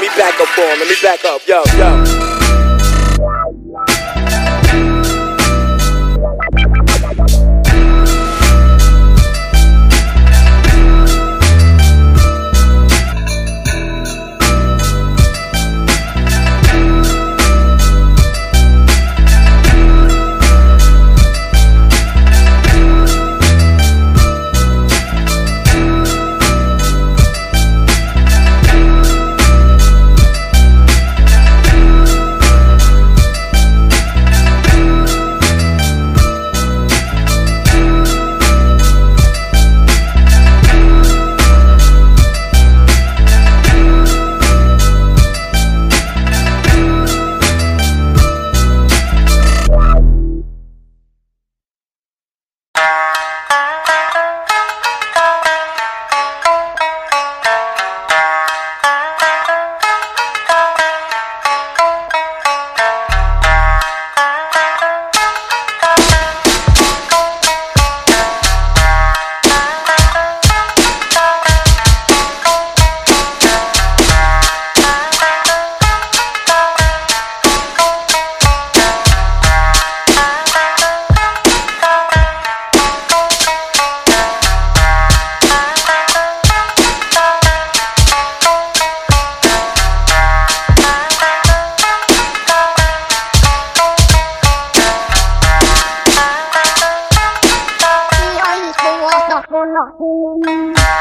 Let me back up on, let me back up, yo, yo. 안.